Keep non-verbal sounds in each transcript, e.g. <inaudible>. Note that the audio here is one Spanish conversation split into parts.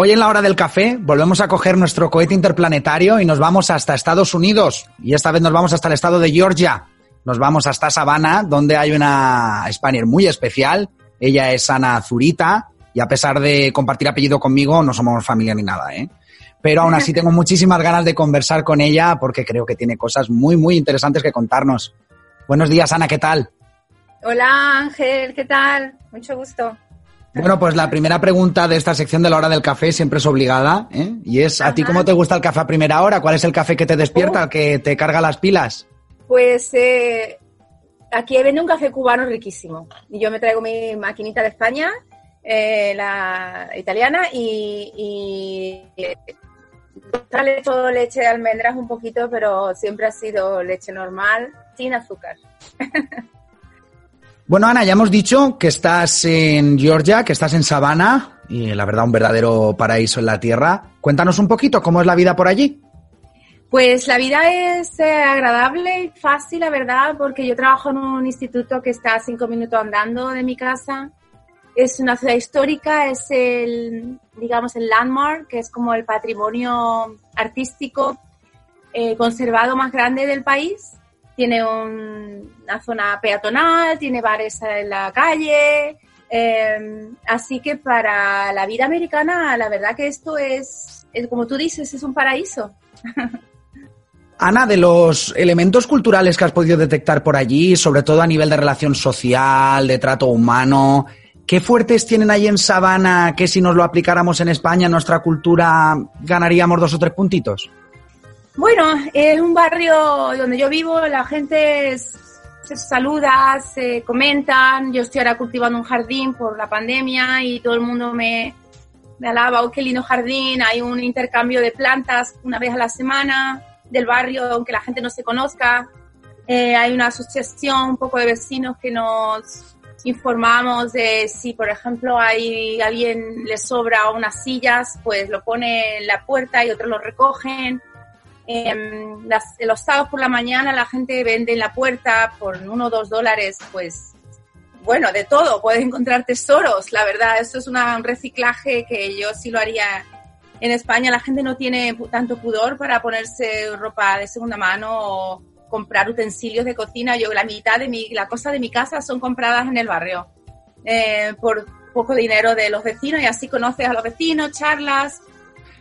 Hoy en la hora del café volvemos a coger nuestro cohete interplanetario y nos vamos hasta Estados Unidos. Y esta vez nos vamos hasta el estado de Georgia. Nos vamos hasta Savannah, donde hay una Spanier muy especial. Ella es Ana Zurita y a pesar de compartir apellido conmigo, no somos familia ni nada, ¿eh? Pero aún así <laughs> tengo muchísimas ganas de conversar con ella porque creo que tiene cosas muy, muy interesantes que contarnos. Buenos días, Ana, ¿qué tal? Hola, Ángel, ¿qué tal? Mucho gusto. Bueno, pues la primera pregunta de esta sección de la hora del café siempre es obligada, ¿eh? Y es, ¿a ti cómo te gusta el café a primera hora? ¿Cuál es el café que te despierta, Oh. que te carga las pilas? Pues eh, aquí vende un café cubano riquísimo. Y yo me traigo mi maquinita de España, eh, la italiana, y, y eh, le leche de almendras un poquito, pero siempre ha sido leche normal, sin azúcar. <laughs> Bueno, Ana, ya hemos dicho que estás en Georgia, que estás en Savannah, y la verdad un verdadero paraíso en la tierra. Cuéntanos un poquito cómo es la vida por allí. Pues la vida es eh, agradable y fácil, la verdad, porque yo trabajo en un instituto que está a cinco minutos andando de mi casa. Es una ciudad histórica, es el, digamos, el landmark, que es como el patrimonio artístico eh, conservado más grande del país. Tiene un- una zona peatonal, tiene bares en la calle. eh, así que para la vida americana, la verdad que esto es, es, como tú dices, es un paraíso. <laughs> Ana, de los elementos culturales que has podido detectar por allí, sobre todo a nivel de relación social, de trato humano, ¿qué fuertes tienen ahí en Sabana que si nos lo aplicáramos en España, en nuestra cultura, ganaríamos dos o tres puntitos? Bueno, es un barrio donde yo vivo, la gente se saluda, se comentan. Yo estoy ahora cultivando un jardín por la pandemia y todo el mundo me, me alaba, oh, qué lindo jardín. Hay un intercambio de plantas una vez a la semana del barrio, aunque la gente no se conozca. Eh, hay una asociación, un poco de vecinos que nos informamos de si, por ejemplo, hay alguien le sobra unas sillas, pues lo pone en la puerta y otros lo recogen. Em, las- los sábados por la mañana la gente vende en la puerta por uno o dos dólares, pues bueno, de todo, puedes encontrar tesoros, la verdad, eso es una- un reciclaje que yo sí lo haría en España. La gente no tiene tanto pudor para ponerse ropa de segunda mano o comprar utensilios de cocina. Yo la mitad de mi, la cosa de mi casa son compradas en el barrio eh, por poco dinero de los vecinos y así conoces a los vecinos, charlas,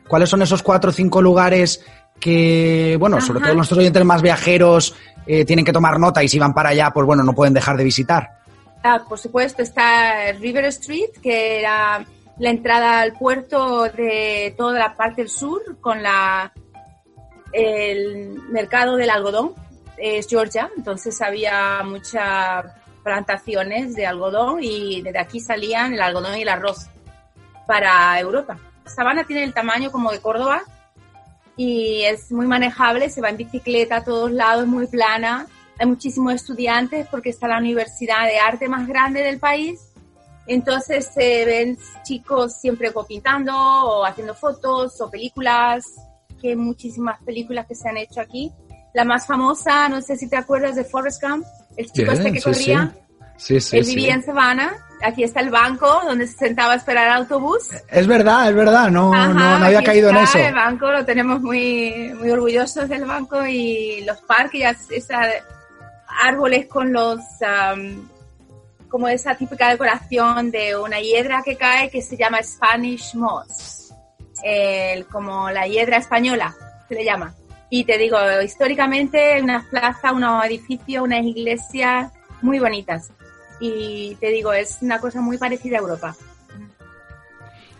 ¿Cuáles son esos cuatro o cinco lugares que, bueno, sobre todo nuestros oyentes más viajeros eh, tienen que tomar nota y si van para allá, pues bueno, no pueden dejar de visitar? Ah, por supuesto, está River Street, que era la entrada al puerto de toda la parte del sur, con la el mercado del algodón. Es Georgia, entonces había muchas plantaciones de algodón y desde aquí salían el algodón y el arroz para Europa. Sabana tiene el tamaño como de Córdoba y es muy manejable, se va en bicicleta a todos lados, es muy plana. Hay muchísimos estudiantes porque está la universidad de arte más grande del país. Entonces se ven chicos siempre o pintando o haciendo fotos o películas, que hay muchísimas películas que se han hecho aquí. La más famosa, no sé si te acuerdas de Forrest Gump, el chico este que corría. Sí, sí, Él vivía en Savannah. Aquí está el banco donde se sentaba a esperar el autobús. Es verdad, es verdad, no, Ajá, no, no había caído en está eso. El banco lo tenemos muy, muy orgullosos del banco y los parques, ya esa, árboles con los, am, como esa típica decoración de una hiedra que cae que se llama Spanish Moss, el, como la hiedra española se le llama. Y te digo, históricamente unas plazas, unos edificios, unas iglesias muy bonitas. Y te digo, es una cosa muy parecida a Europa.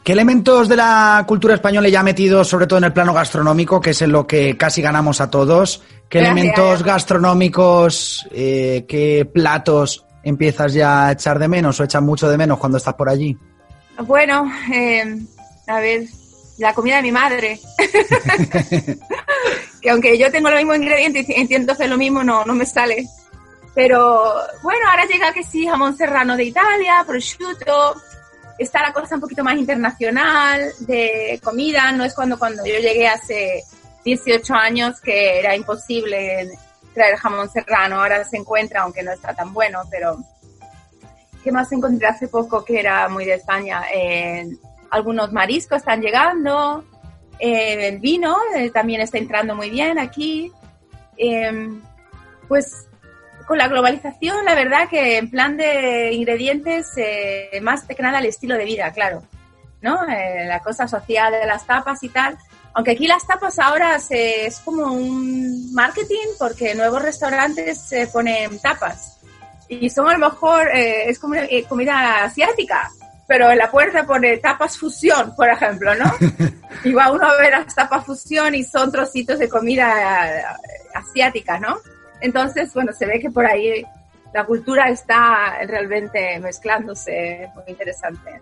¿Qué elementos de la cultura española ya metidos, sobre todo en el plano gastronómico, que es en lo que casi ganamos a todos? ¿Qué elementos gastronómicos, eh, qué platos empiezas ya a echar de menos o echas mucho de menos cuando estás por allí? Bueno, eh, a ver, la comida de mi madre. <laughs> <laughs> que aunque yo tengo los mismos ingredientes y intento hacer lo mismo, no, no me sale. Pero bueno, ahora llega que sí, jamón serrano de Italia, prosciutto. Está la cosa un poquito más internacional de comida. No es cuando, cuando yo llegué hace 18 años que era imposible traer jamón serrano. Ahora se encuentra, aunque no está tan bueno, pero ¿qué más encontré hace poco que era muy de España? algunos mariscos están llegando, eh, el vino eh, también está entrando muy bien aquí. Em, pues con la globalización, la verdad que en plan de ingredientes, eh, más que nada el estilo de vida, claro, ¿no? la cosa social de las tapas y tal. Aunque aquí las tapas ahora se, es como un marketing porque nuevos restaurantes se ponen tapas. Y son a lo mejor, es como comida asiática, pero en la puerta pone tapas fusión, por ejemplo, ¿no? <laughs> y va uno a ver las tapas fusión y son trocitos de comida eh, asiática, ¿no? Entonces, bueno, se ve que por ahí la cultura está realmente mezclándose, muy interesante.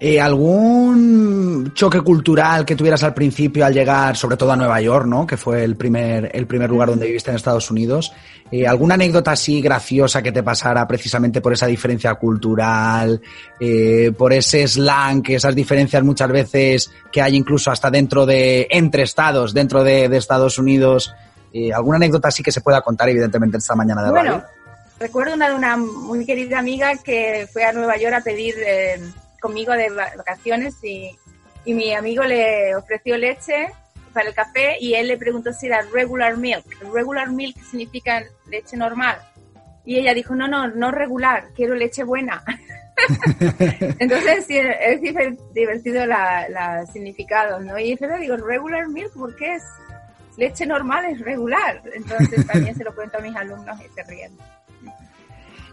Eh, ¿Algún choque cultural que tuvieras al principio al llegar, sobre todo a Nueva York, ¿no? que fue el primer, el primer lugar donde viviste en Estados Unidos? Eh, ¿Alguna anécdota así graciosa que te pasara precisamente por esa diferencia cultural, eh, por ese slang, esas diferencias muchas veces que hay incluso hasta dentro de, entre estados, dentro de, Estados Unidos? ¿Alguna anécdota así que se pueda contar, evidentemente, esta mañana de bueno, Recuerdo una de una muy querida amiga que fue a Nueva York a pedir conmigo de vacaciones y, y mi amigo le ofreció leche para el café y él le preguntó si era regular milk. Regular milk significa leche normal. Y ella dijo, no, no, no regular, quiero leche buena. <laughs> Entonces es divertido la, la significado, ¿no? Y yo digo, regular milk, ¿por qué es? Leche normal es regular. Entonces también se lo cuento a mis alumnos y se ríen.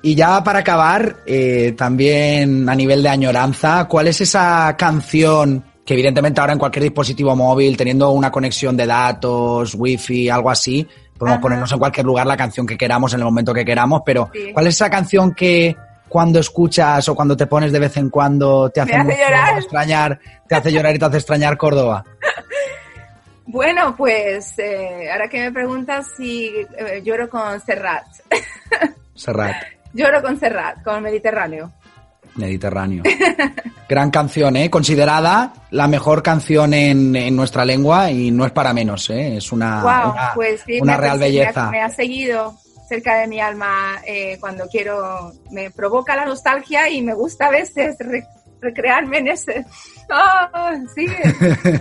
Y ya para acabar, eh, también a nivel de añoranza, ¿cuál es esa canción que evidentemente ahora en cualquier dispositivo móvil, teniendo una conexión de datos, wifi, algo así, podemos ponernos en cualquier lugar la canción que queramos en el momento que queramos, pero ¿cuál es esa canción que cuando escuchas o cuando te pones de vez en cuando te hace, extrañar, te hace llorar y te hace extrañar Córdoba? Bueno, pues eh, ahora que me preguntas si eh, lloro con Serrat. <laughs> Serrat. Lloro con Serrat, con Mediterráneo. Mediterráneo. <laughs> Gran canción, ¿eh? Considerada la mejor canción en, nuestra lengua y no es para menos, ¿eh? Es una, una, pues real belleza. Me ha, seguido cerca de mi alma eh, cuando quiero, me provoca la nostalgia y me gusta a veces recrearme en ese, oh, sí,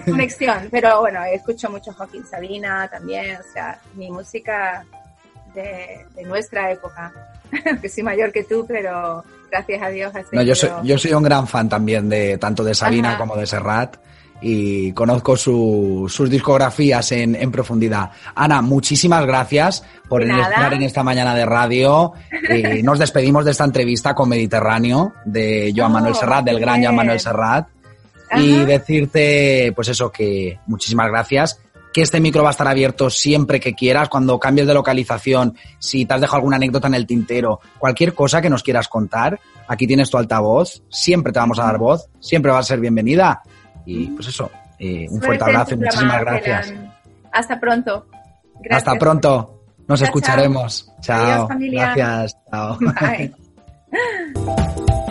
conexión. <laughs> Pero bueno, escucho mucho Joaquín Sabina también, o sea, mi música de, de nuestra época. <laughs> que soy mayor que tú, pero gracias a Dios. No, yo, soy, yo soy un gran fan también de tanto de Sabina como de Serrat y conozco sus discografías en, en, profundidad. Ana, muchísimas gracias por estar en esta mañana de radio. Eh, <laughs> nos despedimos de esta entrevista con Mediterráneo de Joan oh, Manuel Serrat, del gran Joan Manuel Serrat. Y decirte, pues eso, que muchísimas gracias que este micro va a estar abierto siempre que quieras, cuando cambies de localización, si te has dejado alguna anécdota en el tintero, cualquier cosa que nos quieras contar, aquí tienes tu altavoz, siempre te vamos a dar voz, siempre vas a ser bienvenida. Y pues eso, eh, un fuerte abrazo y muchísimas gracias. Hasta pronto. Hasta pronto. Nos escucharemos. Chao. Gracias. Chao. <laughs> <laughs>